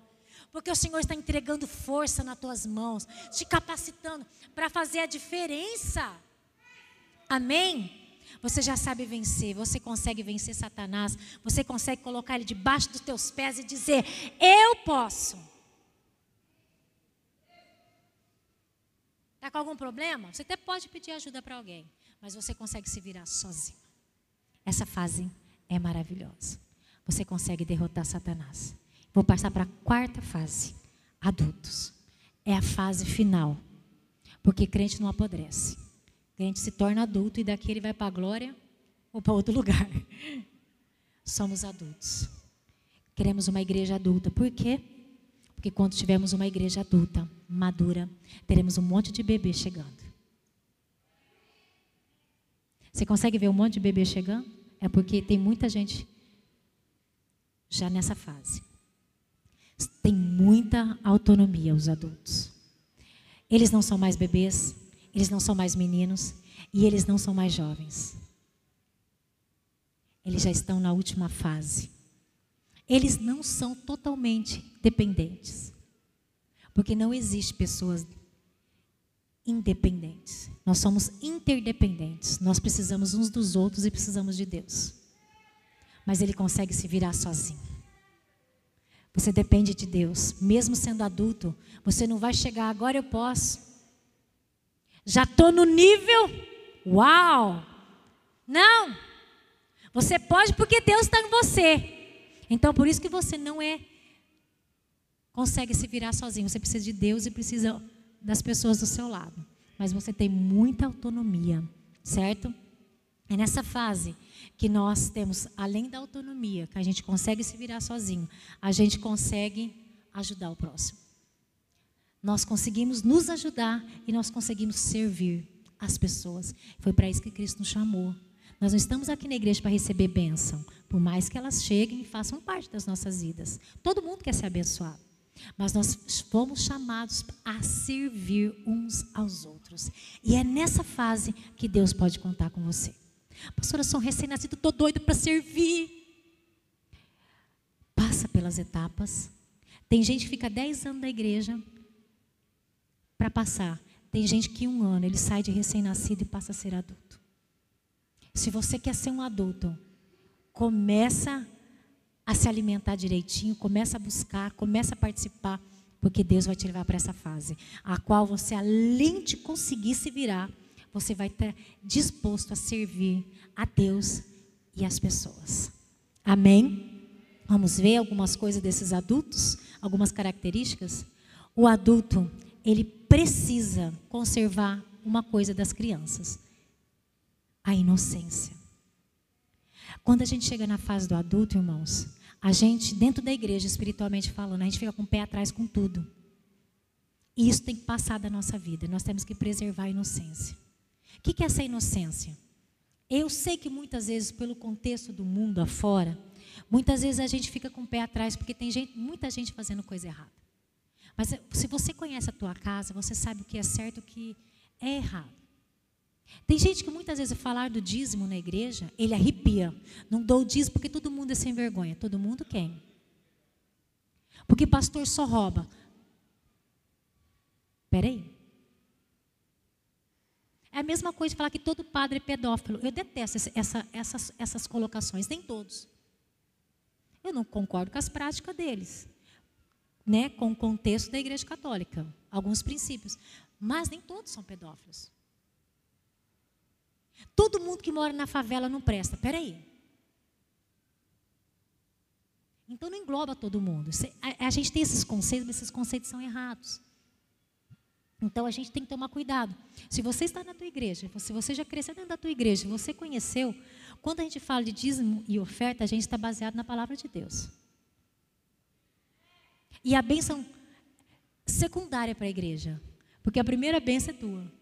Porque o Senhor está entregando força nas tuas mãos, te capacitando para fazer a diferença. Amém? Você já sabe vencer, você consegue vencer Satanás, você consegue colocar ele debaixo dos teus pés e dizer: Eu posso. Está com algum problema? Você até pode pedir ajuda para alguém, mas você consegue se virar sozinho. Essa fase é maravilhosa. Você consegue derrotar Satanás. Vou passar para a quarta fase, adultos. É a fase final. Porque crente não apodrece. Crente se torna adulto e daqui ele vai para a glória ou para outro lugar. Somos adultos. Queremos uma igreja adulta. Por quê? Porque quando tivermos uma igreja adulta, madura, teremos um monte de bebê chegando. Você consegue ver um monte de bebê chegando? É porque tem muita gente já nessa fase têm muita autonomia, os adultos. Eles não são mais bebês, eles não são mais meninos e eles não são mais jovens. Eles já estão na última fase. Eles não são totalmente dependentes. Porque não existe pessoas independentes. Nós somos interdependentes. Nós precisamos uns dos outros e precisamos de Deus. Mas ele consegue se virar sozinho. Você depende de Deus. Mesmo sendo adulto, você não vai chegar agora eu posso. Já estou no nível. Uau! Não! Você pode porque Deus está em você. Então por isso que você não é consegue se virar sozinho. Você precisa de Deus e precisa das pessoas do seu lado. Mas você tem muita autonomia, certo? É nessa fase que nós temos, além da autonomia, que a gente consegue se virar sozinho, a gente consegue ajudar o próximo. Nós conseguimos nos ajudar e nós conseguimos servir as pessoas. Foi para isso que Cristo nos chamou. Nós não estamos aqui na igreja para receber bênção, por mais que elas cheguem e façam parte das nossas vidas. Todo mundo quer ser abençoado. Mas nós fomos chamados a servir uns aos outros. E é nessa fase que Deus pode contar com você. Pastora, sou recém-nascido, estou doido para servir. Passa pelas etapas. Tem gente que fica 10 anos na igreja para passar. Tem gente que um ano ele sai de recém-nascido e passa a ser adulto. Se você quer ser um adulto, começa a se alimentar direitinho, começa a buscar, começa a participar, porque Deus vai te levar para essa fase, a qual você além de conseguir se virar, você vai estar disposto a servir a Deus e as pessoas. Amém? Vamos ver algumas coisas desses adultos, algumas características. O adulto, ele precisa conservar uma coisa das crianças: a inocência. Quando a gente chega na fase do adulto, irmãos, a gente, dentro da igreja, espiritualmente falando, a gente fica com o pé atrás com tudo. E isso tem que passar da nossa vida. Nós temos que preservar a inocência. O que é essa inocência? Eu sei que muitas vezes, pelo contexto do mundo afora, muitas vezes a gente fica com o pé atrás porque tem gente, muita gente fazendo coisa errada. Mas se você conhece a tua casa, você sabe o que é certo e o que é errado. Tem gente que muitas vezes falar do dízimo na igreja, ele arrepia. Não dou o dízimo porque todo mundo é sem vergonha. Todo mundo quem? Porque pastor só rouba. Peraí. É a mesma coisa de falar que todo padre é pedófilo. Eu detesto essa, essas, essas colocações, nem todos. Eu não concordo com as práticas deles, né? com o contexto da Igreja Católica, alguns princípios. Mas nem todos são pedófilos. Todo mundo que mora na favela não presta. Peraí. Então não engloba todo mundo. A, gente tem esses conceitos, mas esses conceitos são errados. Então a gente tem que tomar cuidado. Se você está na tua igreja, se você já cresceu dentro da tua igreja, você conheceu, quando a gente fala de dízimo e oferta, a gente está baseado na palavra de Deus. E a bênção secundária para a igreja. Porque a primeira benção é tua.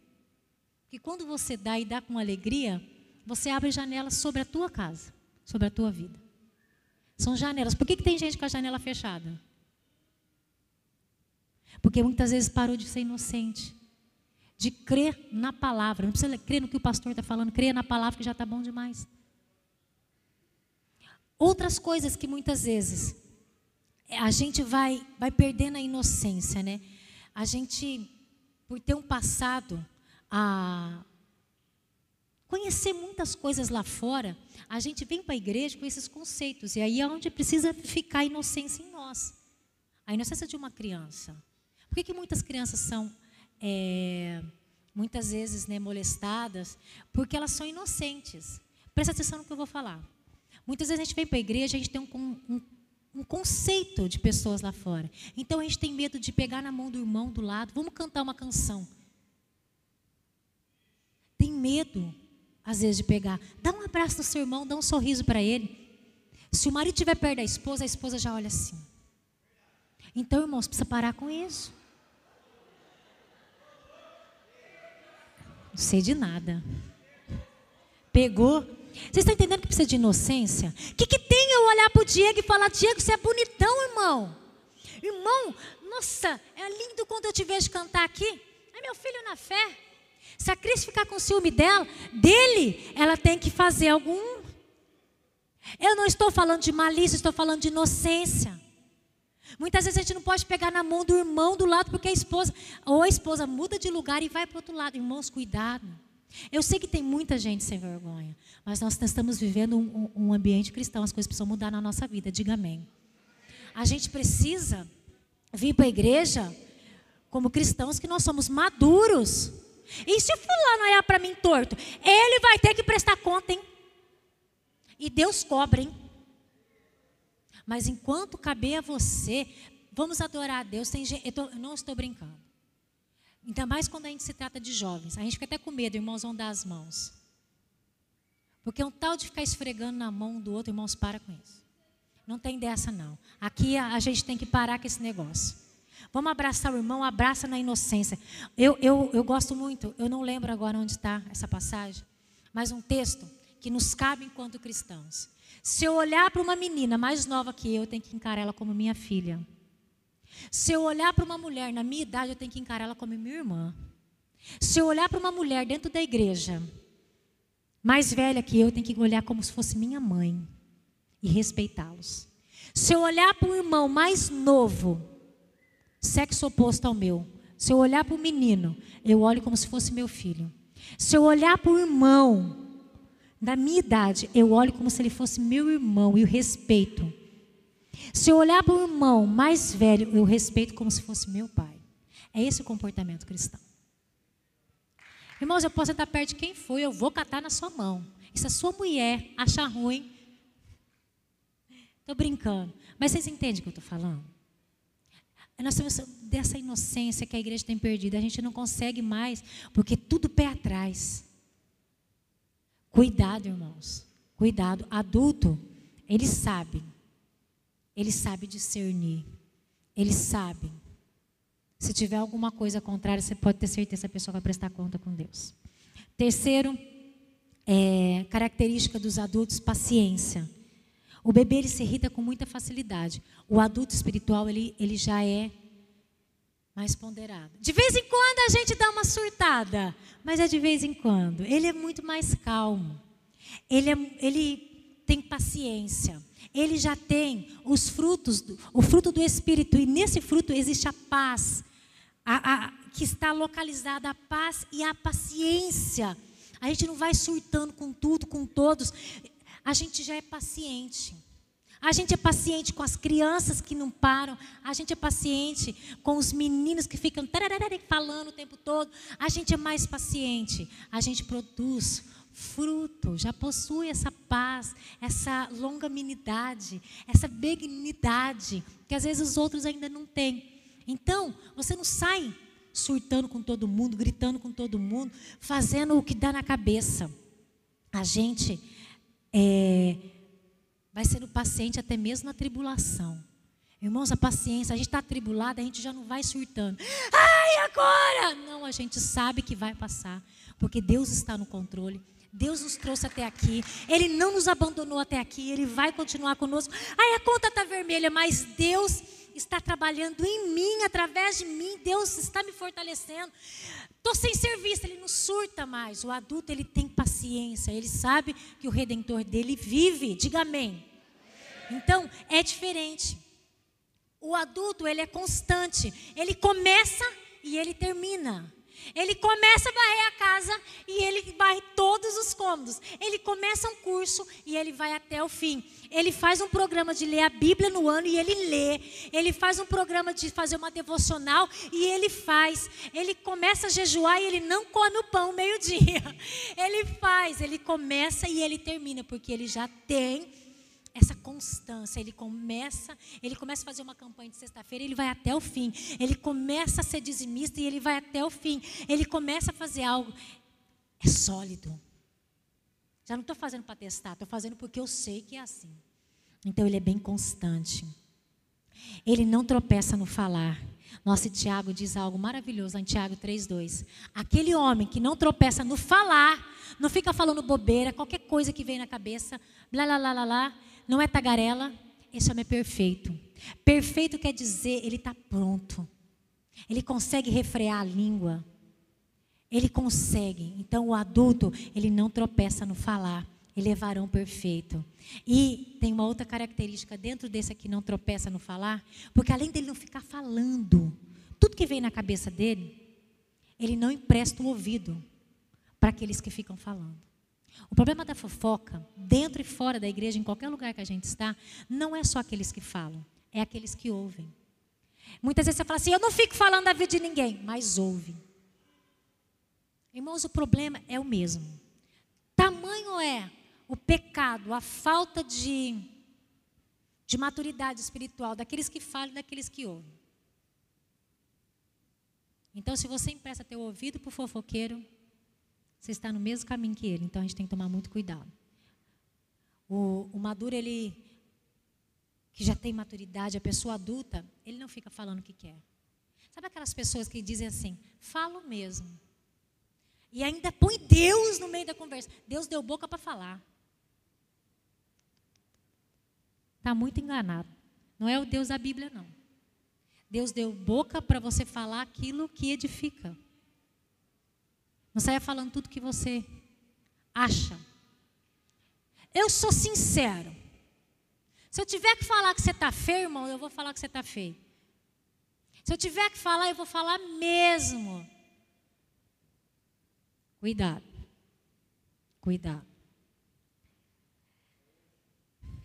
Que quando você dá e dá com alegria, você abre janelas sobre a tua casa, sobre a tua vida. São janelas. Por que, que tem gente com a janela fechada? Porque muitas vezes parou de ser inocente, de crer na palavra. Não precisa crer no que o pastor está falando, crer na palavra que já está bom demais. Outras coisas que muitas vezes a gente vai, vai perdendo a inocência, né? A gente, por ter um passado, a conhecer muitas coisas lá fora, a gente vem para a igreja com esses conceitos. E aí é onde precisa ficar a inocência em nós. A inocência de uma criança. Por que, que muitas crianças são, é, muitas vezes, né, molestadas? Porque elas são inocentes. Presta atenção no que eu vou falar. Muitas vezes a gente vem para a igreja, a gente tem um, um, um conceito de pessoas lá fora. Então a gente tem medo de pegar na mão do irmão do lado. Vamos cantar uma canção. Medo, às vezes, de pegar. Dá um abraço no seu irmão, dá um sorriso para ele. Se o marido estiver perto da esposa, a esposa já olha assim. Então, irmãos, precisa parar com isso. Não sei de nada. Pegou. Vocês estão entendendo que precisa de inocência? O que, que tem eu olhar para o Diego e falar, Diego, você é bonitão, irmão. Irmão, nossa, é lindo quando eu te vejo cantar aqui. É meu filho na fé. Se a Cris ficar com ciúme dela, dele, ela tem que fazer algum. Eu não estou falando de malícia, estou falando de inocência. Muitas vezes a gente não pode pegar na mão do irmão do lado, porque a esposa, ou a esposa muda de lugar e vai para o outro lado. Irmãos, cuidado. Eu sei que tem muita gente sem vergonha, mas nós estamos vivendo um, um ambiente cristão, as coisas precisam mudar na nossa vida, diga amém. A gente precisa vir para a igreja como cristãos que nós somos maduros. E se fulano olhar para mim torto, ele vai ter que prestar conta, hein? E Deus cobra, hein? Mas enquanto caber a você, vamos adorar a Deus. Tem gente, eu, tô, eu não estou brincando. Ainda mais quando a gente se trata de jovens. A gente fica até com medo, irmãos, vão dar as mãos. Porque é um tal de ficar esfregando na mão do outro, irmãos, para com isso. Não tem dessa, não. Aqui a, a gente tem que parar com esse negócio. Vamos abraçar o irmão, abraça na inocência. Eu, eu, eu gosto muito, eu não lembro agora onde está essa passagem, mas um texto que nos cabe enquanto cristãos. Se eu olhar para uma menina mais nova que eu, eu tenho que encarar ela como minha filha. Se eu olhar para uma mulher na minha idade, eu tenho que encarar ela como minha irmã. Se eu olhar para uma mulher dentro da igreja, mais velha que eu, eu tenho que olhar como se fosse minha mãe e respeitá-los. Se eu olhar para um irmão mais novo, sexo oposto ao meu, se eu olhar para o menino, eu olho como se fosse meu filho. Se eu olhar para o irmão da minha idade, eu olho como se ele fosse meu irmão e o respeito. Se eu olhar para o irmão mais velho, eu respeito como se fosse meu pai. É esse o comportamento cristão. Irmãos, eu posso estar perto de quem for, eu vou catar na sua mão. E se a sua mulher achar ruim, estou brincando. Mas vocês entendem o que eu estou falando? Nós temos dessa inocência que a igreja tem perdido. A gente não consegue mais, porque tudo pé atrás. Cuidado, irmãos. Cuidado. Adulto, ele sabe. Ele sabe discernir. Ele sabe. Se tiver alguma coisa contrária, você pode ter certeza que a pessoa vai prestar conta com Deus. Terceiro, é, característica dos adultos, paciência. O bebê ele se irrita com muita facilidade. O adulto espiritual ele, ele já é mais ponderado. De vez em quando a gente dá uma surtada, mas é de vez em quando. Ele é muito mais calmo. Ele, é, ele tem paciência. Ele já tem os frutos, o fruto do Espírito. E nesse fruto existe a paz, a, a, que está localizada a paz e a paciência. A gente não vai surtando com tudo, com todos. A gente já é paciente. A gente é paciente com as crianças que não param. A gente é paciente com os meninos que ficam falando o tempo todo. A gente é mais paciente. A gente produz fruto, já possui essa paz, essa longanimidade, essa benignidade que às vezes os outros ainda não têm. Então, você não sai surtando com todo mundo, gritando com todo mundo, fazendo o que dá na cabeça. A gente é, vai sendo paciente até mesmo na tribulação. Irmãos, a paciência, a gente está atribulado, a gente já não vai surtando. Ai, agora! Não, a gente sabe que vai passar, porque Deus está no controle. Deus nos trouxe até aqui, Ele não nos abandonou até aqui, Ele vai continuar conosco. Ai, a conta está vermelha, mas Deus está trabalhando em mim, através de mim, Deus está me fortalecendo. Estou sem serviço, ele não surta mais. O adulto, ele tem paciência, ele sabe que o redentor dele vive. Diga amém. Então, é diferente. O adulto, ele é constante. Ele começa e ele termina. Ele começa a varrer a casa e ele varre todos os cômodos. Ele começa um curso e ele vai até o fim. Ele faz um programa de ler a Bíblia no ano e ele lê. Ele faz um programa de fazer uma devocional e ele faz. Ele começa a jejuar e ele não come o pão meio-dia. Ele faz, ele começa e ele termina, porque ele já tem essa constância, ele começa, ele começa a fazer uma campanha de sexta-feira, ele vai até o fim. Ele começa a ser dizimista e ele vai até o fim. Ele começa a fazer algo é sólido. Já não estou fazendo para testar, estou fazendo porque eu sei que é assim. Então ele é bem constante. Ele não tropeça no falar. Nossa, Tiago diz algo maravilhoso em Tiago 3,2. Aquele homem que não tropeça no falar, não fica falando bobeira, qualquer coisa que vem na cabeça, blá, blá, blá, blá, blá não é tagarela, esse homem é perfeito. Perfeito quer dizer, ele está pronto. Ele consegue refrear a língua. Ele consegue. Então, o adulto, ele não tropeça no falar. Ele é varão perfeito. E tem uma outra característica dentro desse aqui, não tropeça no falar, porque além dele não ficar falando, tudo que vem na cabeça dele, ele não empresta o ouvido para aqueles que ficam falando. O problema da fofoca, dentro e fora da igreja, em qualquer lugar que a gente está, não é só aqueles que falam, é aqueles que ouvem. Muitas vezes você fala assim: eu não fico falando da vida de ninguém, mas ouve. Irmãos, o problema é o mesmo. Tamanho é o pecado, a falta de, de maturidade espiritual daqueles que falam e daqueles que ouvem. Então, se você empresta teu ouvido para o fofoqueiro, você está no mesmo caminho que ele, então a gente tem que tomar muito cuidado. O, o maduro, ele, que já tem maturidade, a pessoa adulta, ele não fica falando o que quer. Sabe aquelas pessoas que dizem assim, falo mesmo. E ainda põe Deus no meio da conversa. Deus deu boca para falar. Está muito enganado. Não é o Deus da Bíblia, não. Deus deu boca para você falar aquilo que edifica. Não saia falando tudo que você acha. Eu sou sincero. Se eu tiver que falar que você está feio, irmão, eu vou falar que você está feio. Se eu tiver que falar, eu vou falar mesmo. Cuidado. Cuidado.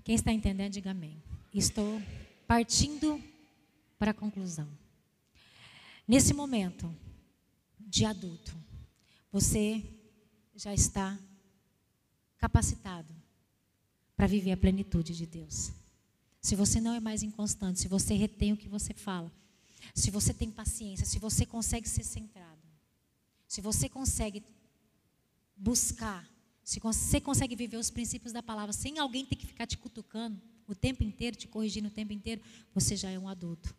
Quem está entendendo, diga amém. Estou partindo para a conclusão. Nesse momento de adulto, você já está capacitado para viver a plenitude de Deus. Se você não é mais inconstante, se você retém o que você fala, se você tem paciência, se você consegue ser centrado, se você consegue buscar, se você consegue viver os princípios da palavra sem alguém ter que ficar te cutucando o tempo inteiro, te corrigindo o tempo inteiro, você já é um adulto.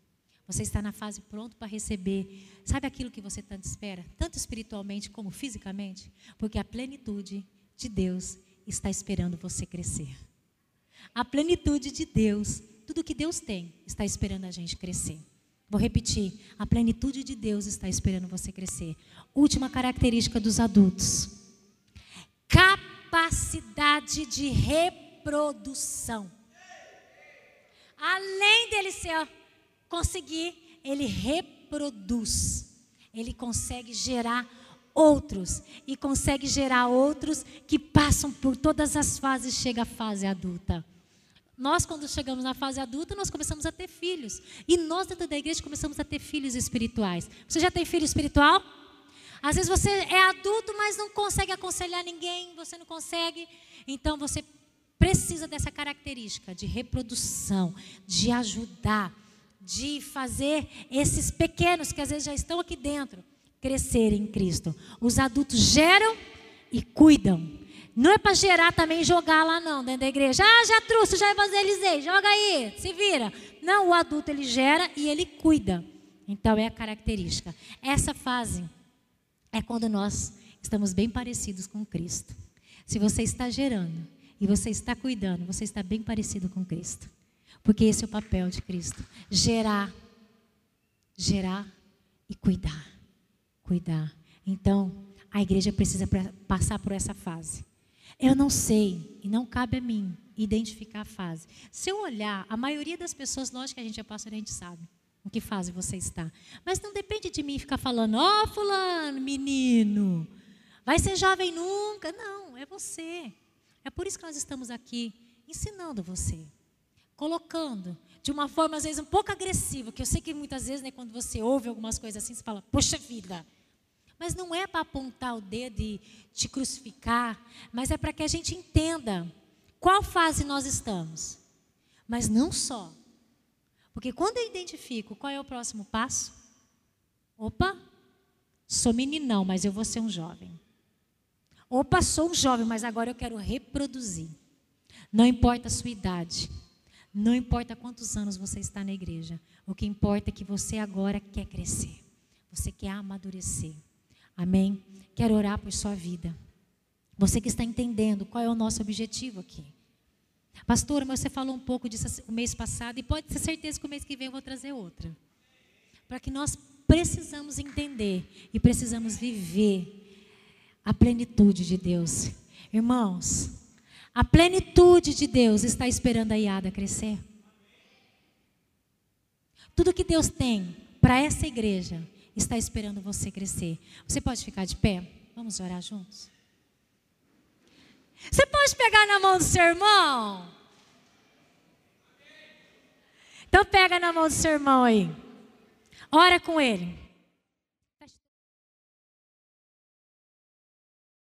Você está na fase pronto para receber. Sabe aquilo que você tanto espera? Tanto espiritualmente como fisicamente? Porque a plenitude de Deus está esperando você crescer. A plenitude de Deus, tudo que Deus tem, está esperando a gente crescer. Vou repetir: a plenitude de Deus está esperando você crescer. Última característica dos adultos: capacidade de reprodução. Além dele ser conseguir, ele reproduz. Ele consegue gerar outros e consegue gerar outros que passam por todas as fases, chega a fase adulta. Nós, quando chegamos na fase adulta, nós começamos a ter filhos. E nós, dentro da igreja, começamos a ter filhos espirituais. Você já tem filho espiritual? Às vezes você é adulto, mas não consegue aconselhar ninguém, você não consegue. Então você precisa dessa característica de reprodução, de ajudar de fazer esses pequenos que às vezes já estão aqui dentro crescerem em Cristo. Os adultos geram e cuidam. Não é para gerar também jogar lá não, dentro da igreja. Ah, já trouxe, já evangelizei, joga aí, se vira. Não, o adulto ele gera e ele cuida. Então é a característica. Essa fase é quando nós estamos bem parecidos com Cristo. Se você está gerando e você está cuidando, você está bem parecido com Cristo. Porque esse é o papel de Cristo: gerar, gerar e cuidar. Cuidar. Então, a igreja precisa passar por essa fase. Eu não sei, e não cabe a mim identificar a fase. Se eu olhar, a maioria das pessoas, lógico que a gente é pastor, a gente sabe em que fase você está. Mas não depende de mim ficar falando, ó, oh, fulano, menino, vai ser jovem nunca. Não, é você. É por isso que nós estamos aqui ensinando você, colocando de uma forma às vezes um pouco agressiva, que eu sei que muitas vezes, né, quando você ouve algumas coisas assim, você fala, poxa vida. Mas não é para apontar o dedo e te crucificar, mas é para que a gente entenda qual fase nós estamos. Mas não só. Porque quando eu identifico qual é o próximo passo, opa, sou meninão, mas eu vou ser um jovem. Opa, sou um jovem, mas agora eu quero reproduzir. Não importa a sua idade. Não importa quantos anos você está na igreja. O que importa é que você agora quer crescer. Você quer amadurecer. Amém? Quero orar por sua vida. Você que está entendendo qual é o nosso objetivo aqui. Pastor, mas você falou um pouco disso o mês passado e pode ter certeza que o mês que vem eu vou trazer outra. Para que nós precisamos entender e precisamos viver a plenitude de Deus. Irmãos, a plenitude de Deus está esperando a Iada crescer. Tudo que Deus tem para essa igreja está esperando você crescer. Você pode ficar de pé? Vamos orar juntos? Você pode pegar na mão do seu irmão? Então pega na mão do seu irmão aí. Ora com ele.